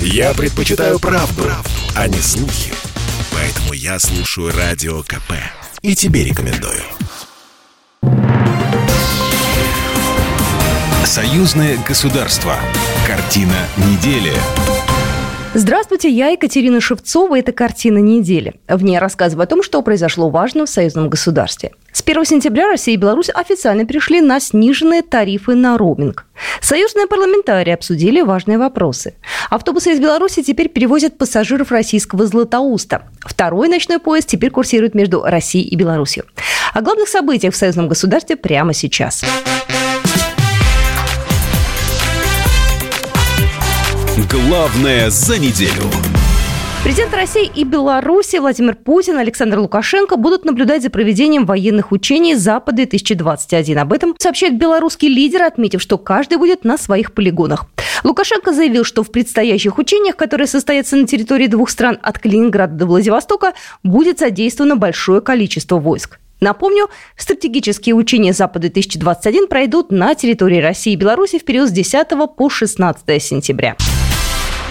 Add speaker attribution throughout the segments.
Speaker 1: Я предпочитаю правду, правду, а не слухи. Поэтому я слушаю Радио КП. И тебе рекомендую. Союзное государство. Картина недели.
Speaker 2: Здравствуйте, я Екатерина Шевцова. Это «Картина недели». В ней рассказываю о том, что произошло важно в союзном государстве. С 1 сентября Россия и Беларусь официально перешли на сниженные тарифы на роуминг. Союзные парламентарии обсудили важные вопросы. Автобусы из Беларуси теперь перевозят пассажиров российского Златоуста. Второй ночной поезд теперь курсирует между Россией и Беларусью. О главных событиях в союзном государстве прямо сейчас.
Speaker 1: Главное за неделю.
Speaker 2: Президент России и Беларуси Владимир Путин и Александр Лукашенко будут наблюдать за проведением военных учений «Запад-2021». Об этом сообщает белорусский лидер, отметив, что каждый будет на своих полигонах. Лукашенко заявил, что в предстоящих учениях, которые состоятся на территории двух стран от Калининграда до Владивостока, будет задействовано большое количество войск. Напомню, стратегические учения Запада-2021 пройдут на территории России и Беларуси в период с 10 по 16 сентября.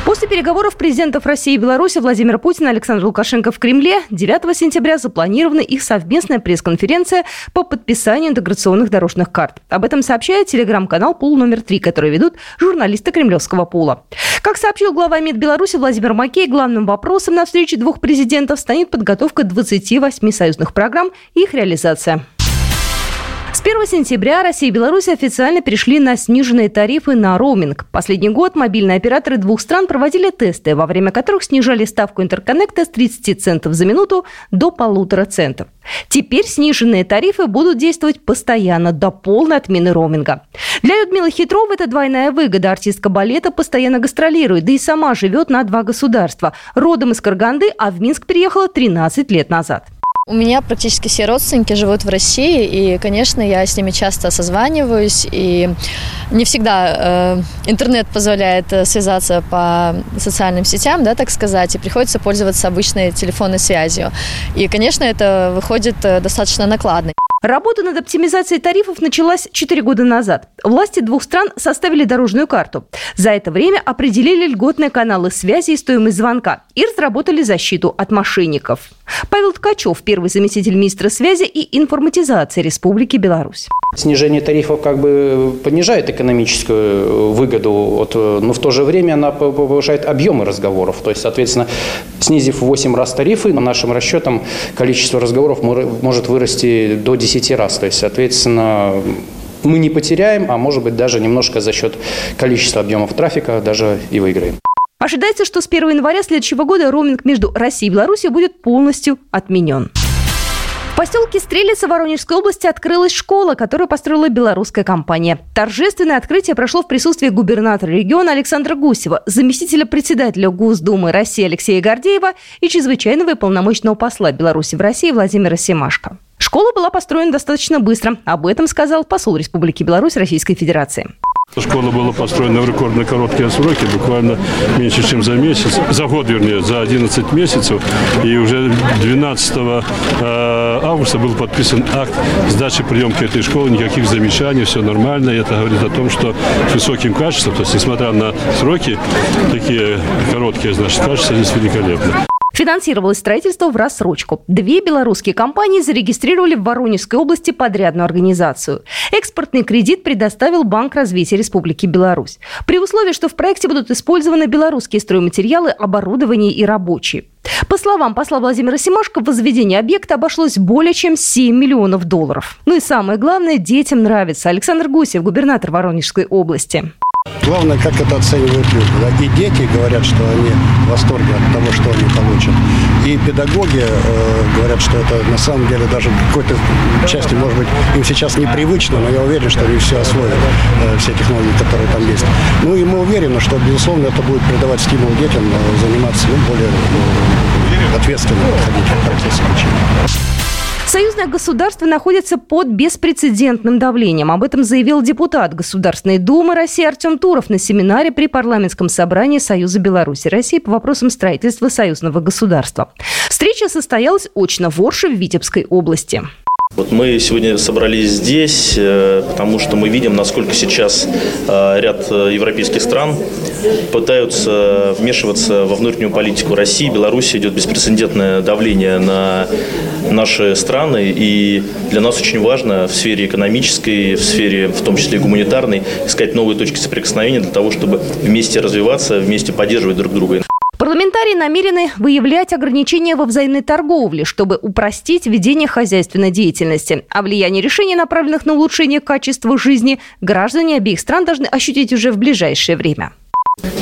Speaker 2: После переговоров президентов России и Беларуси Владимира Путина и Александра Лукашенко в Кремле 9 сентября запланирована их совместная пресс-конференция по подписанию интеграционных дорожных карт. Об этом сообщает телеграм-канал «Пул номер три», который ведут журналисты кремлевского пула. Как сообщил глава МИД Беларуси Владимир Макей, главным вопросом на встрече двух президентов станет подготовка 28 союзных программ и их реализация. С 1 сентября Россия и Беларусь официально перешли на сниженные тарифы на роуминг. Последний год мобильные операторы двух стран проводили тесты, во время которых снижали ставку интерконнекта с 30 центов за минуту до полутора центов. Теперь сниженные тарифы будут действовать постоянно до полной отмены роуминга. Для Людмилы Хитровой это двойная выгода. Артистка балета постоянно гастролирует, да и сама живет на два государства. Родом из Карганды, а в Минск переехала 13 лет назад.
Speaker 3: У меня практически все родственники живут в России, и, конечно, я с ними часто созваниваюсь, и не всегда э, интернет позволяет э, связаться по социальным сетям, да, так сказать, и приходится пользоваться обычной телефонной связью. И, конечно, это выходит э, достаточно накладно.
Speaker 2: Работа над оптимизацией тарифов началась 4 года назад. Власти двух стран составили дорожную карту. За это время определили льготные каналы связи и стоимость звонка и разработали защиту от мошенников. Павел Ткачев, первый заместитель министра связи и информатизации Республики Беларусь.
Speaker 4: Снижение тарифов как бы понижает экономическую выгоду, вот, но в то же время она повышает объемы разговоров. То есть, соответственно, снизив в 8 раз тарифы, по нашим расчетам количество разговоров может вырасти до 10 раз. То есть, соответственно, мы не потеряем, а может быть даже немножко за счет количества объемов трафика даже и выиграем.
Speaker 2: Ожидается, что с 1 января следующего года роуминг между Россией и Беларусью будет полностью отменен. В поселке Стрелица Воронежской области открылась школа, которую построила белорусская компания. Торжественное открытие прошло в присутствии губернатора региона Александра Гусева, заместителя председателя Госдумы России Алексея Гордеева и чрезвычайного и полномочного посла Беларуси в России Владимира Семашко. Школа была построена достаточно быстро. Об этом сказал посол Республики Беларусь Российской Федерации.
Speaker 5: Школа была построена в рекордно короткие сроки, буквально меньше, чем за месяц, за год, вернее, за 11 месяцев. И уже 12 э, августа был подписан акт сдачи приемки этой школы, никаких замечаний, все нормально. И это говорит о том, что с высоким качеством, то есть несмотря на сроки, такие короткие, значит, качество здесь великолепно.
Speaker 2: Финансировалось строительство в рассрочку. Две белорусские компании зарегистрировали в Воронежской области подрядную организацию. Экспортный кредит предоставил Банк развития Республики Беларусь. При условии, что в проекте будут использованы белорусские стройматериалы, оборудование и рабочие. По словам посла Владимира Симашко, возведение объекта обошлось более чем 7 миллионов долларов. Ну и самое главное, детям нравится. Александр Гусев, губернатор Воронежской области.
Speaker 6: Главное, как это оценивают люди. Да? И дети говорят, что они в восторге от того, что они получат. И педагоги э, говорят, что это на самом деле даже какой-то части, может быть, им сейчас непривычно, но я уверен, что они все освоят, э, все технологии, которые там есть. Ну и мы уверены, что, безусловно, это будет придавать стимул детям э, заниматься ну, более э, ответственно подходить к процессу обучения.
Speaker 2: Союзное государство находится под беспрецедентным давлением. Об этом заявил депутат Государственной Думы России Артем Туров на семинаре при парламентском собрании Союза Беларуси России по вопросам строительства союзного государства. Встреча состоялась очно в Орше в Витебской области.
Speaker 7: Вот мы сегодня собрались здесь, э, потому что мы видим, насколько сейчас э, ряд э, европейских стран пытаются вмешиваться во внутреннюю политику России. Беларуси идет беспрецедентное давление на наши страны, и для нас очень важно в сфере экономической, в сфере, в том числе и гуманитарной, искать новые точки соприкосновения для того, чтобы вместе развиваться, вместе поддерживать друг друга.
Speaker 2: Парламентарии намерены выявлять ограничения во взаимной торговле, чтобы упростить ведение хозяйственной деятельности. А влияние решений, направленных на улучшение качества жизни, граждане обеих стран должны ощутить уже в ближайшее время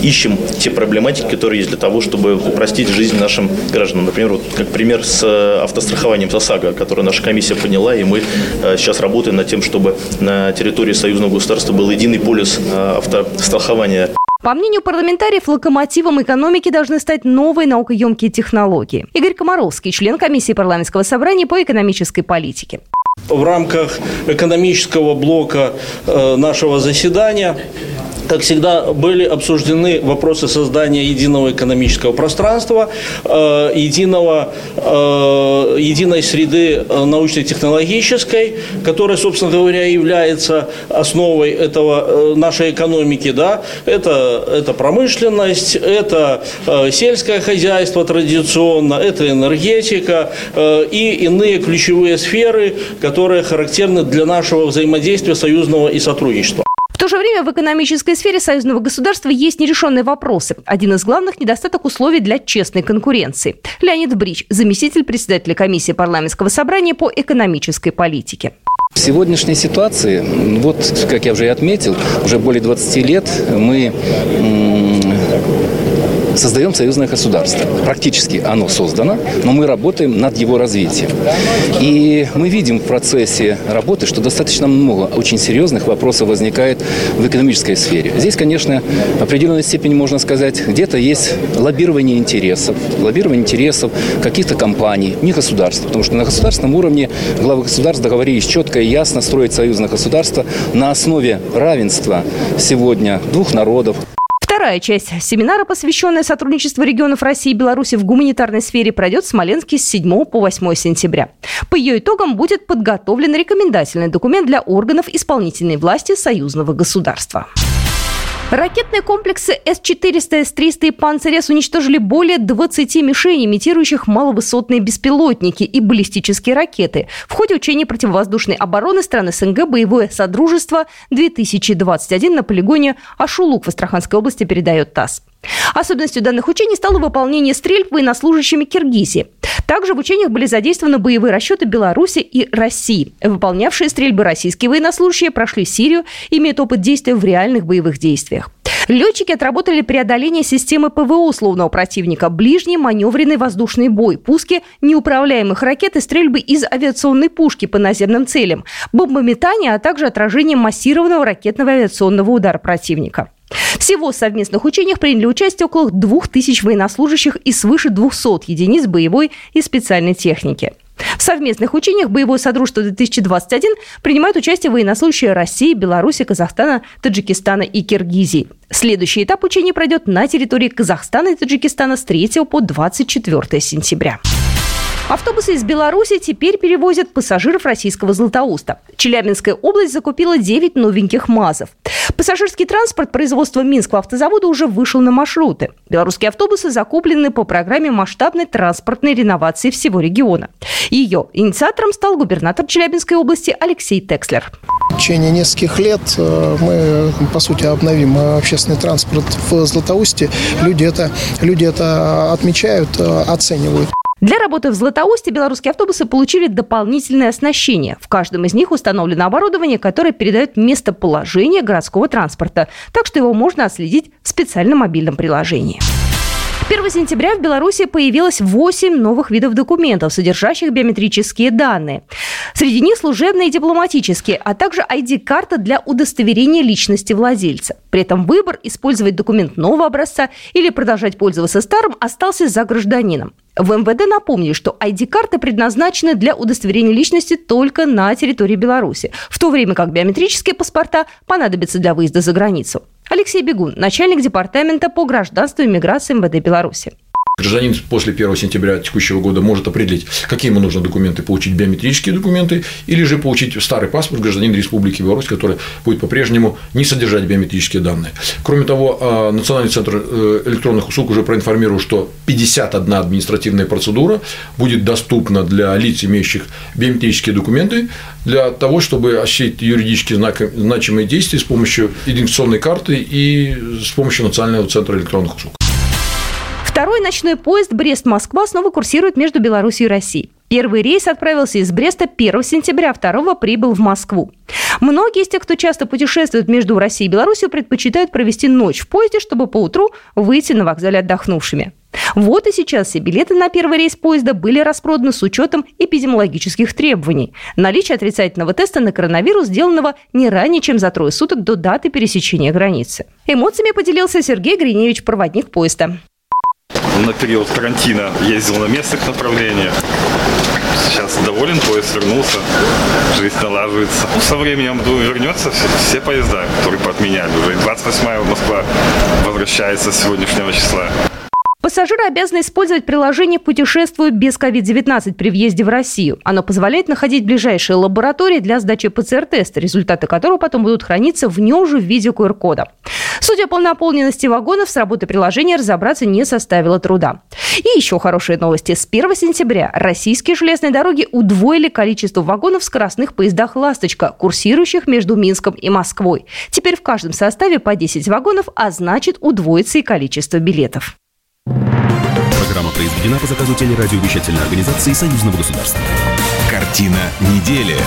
Speaker 7: ищем те проблематики, которые есть для того, чтобы упростить жизнь нашим гражданам. Например, вот как пример с э, автострахованием ОСАГО, который наша комиссия поняла, и мы э, сейчас работаем над тем, чтобы на территории союзного государства был единый полис э, автострахования.
Speaker 2: По мнению парламентариев, локомотивом экономики должны стать новые наукоемкие технологии. Игорь Комаровский, член комиссии парламентского собрания по экономической политике.
Speaker 8: В рамках экономического блока э, нашего заседания как всегда, были обсуждены вопросы создания единого экономического пространства, э, единого, э, единой среды э, научно-технологической, которая, собственно говоря, является основой этого, нашей экономики. Да? Это, это промышленность, это сельское хозяйство традиционно, это энергетика и иные ключевые сферы, которые характерны для нашего взаимодействия союзного и сотрудничества
Speaker 2: то же время в экономической сфере союзного государства есть нерешенные вопросы. Один из главных – недостаток условий для честной конкуренции. Леонид Брич, заместитель председателя комиссии парламентского собрания по экономической политике.
Speaker 9: В сегодняшней ситуации, вот, как я уже и отметил, уже более 20 лет мы создаем союзное государство. Практически оно создано, но мы работаем над его развитием. И мы видим в процессе работы, что достаточно много очень серьезных вопросов возникает в экономической сфере. Здесь, конечно, в определенной степени можно сказать, где-то есть лоббирование интересов, лоббирование интересов каких-то компаний, не государств, потому что на государственном уровне главы государств договорились четко и ясно строить союзное государство на основе равенства сегодня двух народов.
Speaker 2: Вторая часть семинара, посвященная сотрудничеству регионов России и Беларуси в гуманитарной сфере, пройдет в Смоленске с 7 по 8 сентября. По ее итогам будет подготовлен рекомендательный документ для органов исполнительной власти союзного государства. Ракетные комплексы С-400, С-300 и Панцирь-С уничтожили более 20 мишеней, имитирующих маловысотные беспилотники и баллистические ракеты. В ходе учений противовоздушной обороны стран СНГ «Боевое Содружество-2021» на полигоне Ашулук в Астраханской области передает ТАСС. Особенностью данных учений стало выполнение стрельб военнослужащими Киргизии. Также в учениях были задействованы боевые расчеты Беларуси и России. Выполнявшие стрельбы российские военнослужащие прошли Сирию, имеют опыт действия в реальных боевых действиях. Летчики отработали преодоление системы ПВО условного противника, ближний маневренный воздушный бой, пуски неуправляемых ракет и стрельбы из авиационной пушки по наземным целям, бомбометание, а также отражение массированного ракетного авиационного удара противника. Всего в совместных учениях приняли участие около 2000 военнослужащих и свыше 200 единиц боевой и специальной техники. В совместных учениях «Боевое Содружество-2021» принимают участие военнослужащие России, Беларуси, Казахстана, Таджикистана и Киргизии. Следующий этап учений пройдет на территории Казахстана и Таджикистана с 3 по 24 сентября. Автобусы из Беларуси теперь перевозят пассажиров российского Златоуста. Челябинская область закупила 9 новеньких МАЗов. Пассажирский транспорт производства Минского автозавода уже вышел на маршруты. Белорусские автобусы закуплены по программе масштабной транспортной реновации всего региона. Ее инициатором стал губернатор Челябинской области Алексей Текслер.
Speaker 10: В течение нескольких лет э, мы, по сути, обновим общественный транспорт в Златоусте. Люди это, люди это отмечают, э, оценивают.
Speaker 2: Для работы в Златоусте белорусские автобусы получили дополнительное оснащение. В каждом из них установлено оборудование, которое передает местоположение городского транспорта, так что его можно отследить в специальном мобильном приложении. 1 сентября в Беларуси появилось 8 новых видов документов, содержащих биометрические данные. Среди них служебные и дипломатические, а также ID-карта для удостоверения личности владельца. При этом выбор использовать документ нового образца или продолжать пользоваться старым остался за гражданином. В МВД напомнили, что ID-карты предназначены для удостоверения личности только на территории Беларуси, в то время как биометрические паспорта понадобятся для выезда за границу. Алексей Бегун, начальник департамента по гражданству и миграции МВД Беларуси.
Speaker 11: Гражданин после 1 сентября текущего года может определить, какие ему нужно документы получить, биометрические документы, или же получить старый паспорт гражданина Республики Беларусь, который будет по-прежнему не содержать биометрические данные. Кроме того, а, Национальный центр э, электронных услуг уже проинформировал, что 51 административная процедура будет доступна для лиц, имеющих биометрические документы, для того, чтобы осуществить юридически значимые действия с помощью идентификационной карты и с помощью Национального центра электронных услуг.
Speaker 2: Второй ночной поезд Брест-Москва снова курсирует между Беларусью и Россией. Первый рейс отправился из Бреста 1 сентября, второго прибыл в Москву. Многие из тех, кто часто путешествует между Россией и Беларусью, предпочитают провести ночь в поезде, чтобы поутру выйти на вокзале отдохнувшими. Вот и сейчас все билеты на первый рейс поезда были распроданы с учетом эпидемиологических требований. Наличие отрицательного теста на коронавирус, сделанного не ранее, чем за трое суток до даты пересечения границы. Эмоциями поделился Сергей Гриневич, проводник поезда
Speaker 12: на период карантина ездил на местных направлениях. Сейчас доволен, поезд вернулся, жизнь налаживается. Ну, со временем, думаю, вернется все, все поезда, которые подменяли уже. 28-я Москва возвращается с сегодняшнего числа.
Speaker 2: Пассажиры обязаны использовать приложение «Путешествую без COVID-19» при въезде в Россию. Оно позволяет находить ближайшие лаборатории для сдачи ПЦР-теста, результаты которого потом будут храниться в нем же в виде QR-кода. Судя по наполненности вагонов, с работой приложения разобраться не составило труда. И еще хорошие новости. С 1 сентября российские железные дороги удвоили количество вагонов в скоростных поездах «Ласточка», курсирующих между Минском и Москвой. Теперь в каждом составе по 10 вагонов, а значит удвоится и количество билетов.
Speaker 1: Программа произведена по заказу телерадиовещательной организации Союзного государства. Картина недели.